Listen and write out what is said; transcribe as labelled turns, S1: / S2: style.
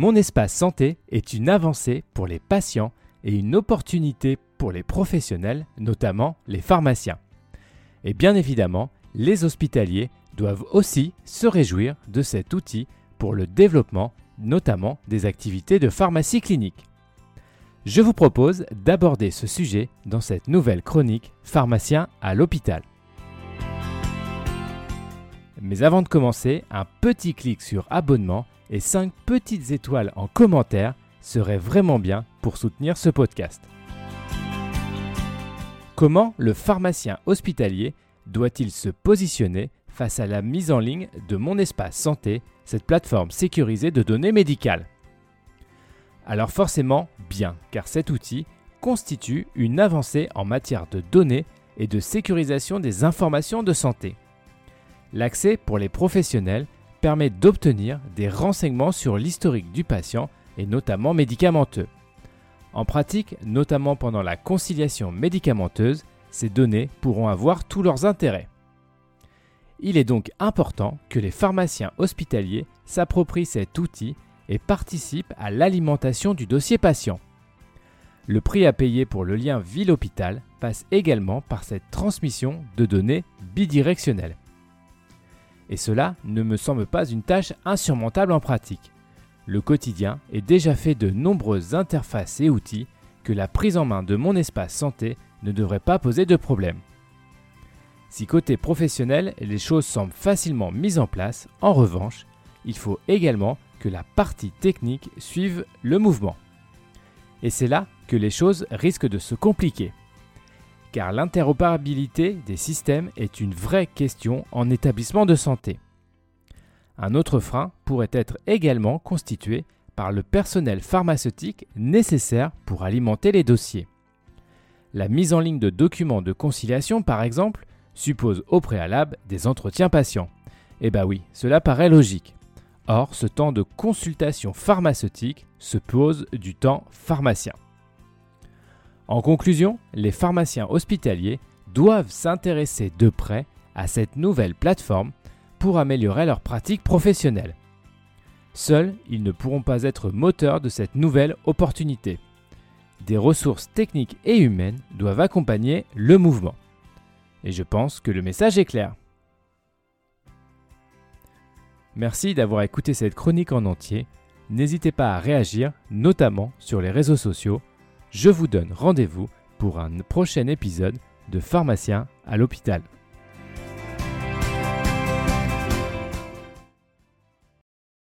S1: Mon espace santé est une avancée pour les patients et une opportunité pour les professionnels, notamment les pharmaciens. Et bien évidemment, les hospitaliers doivent aussi se réjouir de cet outil pour le développement notamment des activités de pharmacie clinique. Je vous propose d'aborder ce sujet dans cette nouvelle chronique Pharmacien à l'hôpital. Mais avant de commencer, un petit clic sur abonnement et 5 petites étoiles en commentaire serait vraiment bien pour soutenir ce podcast. Comment le pharmacien hospitalier doit-il se positionner face à la mise en ligne de Mon Espace Santé, cette plateforme sécurisée de données médicales? Alors forcément bien, car cet outil constitue une avancée en matière de données et de sécurisation des informations de santé. L'accès pour les professionnels permet d'obtenir des renseignements sur l'historique du patient et notamment médicamenteux. En pratique, notamment pendant la conciliation médicamenteuse, ces données pourront avoir tous leurs intérêts. Il est donc important que les pharmaciens hospitaliers s'approprient cet outil et participent à l'alimentation du dossier patient. Le prix à payer pour le lien ville-hôpital passe également par cette transmission de données bidirectionnelles. Et cela ne me semble pas une tâche insurmontable en pratique. Le quotidien est déjà fait de nombreuses interfaces et outils que la prise en main de mon espace santé ne devrait pas poser de problème. Si côté professionnel, les choses semblent facilement mises en place, en revanche, il faut également que la partie technique suive le mouvement. Et c'est là que les choses risquent de se compliquer. Car l'interopérabilité des systèmes est une vraie question en établissement de santé. Un autre frein pourrait être également constitué par le personnel pharmaceutique nécessaire pour alimenter les dossiers. La mise en ligne de documents de conciliation, par exemple, suppose au préalable des entretiens patients. Eh bien oui, cela paraît logique. Or, ce temps de consultation pharmaceutique se pose du temps pharmacien. En conclusion, les pharmaciens hospitaliers doivent s'intéresser de près à cette nouvelle plateforme pour améliorer leur pratique professionnelle. Seuls, ils ne pourront pas être moteurs de cette nouvelle opportunité. Des ressources techniques et humaines doivent accompagner le mouvement. Et je pense que le message est clair. Merci d'avoir écouté cette chronique en entier. N'hésitez pas à réagir, notamment sur les réseaux sociaux. Je vous donne rendez-vous pour un prochain épisode de Pharmacien à l'hôpital.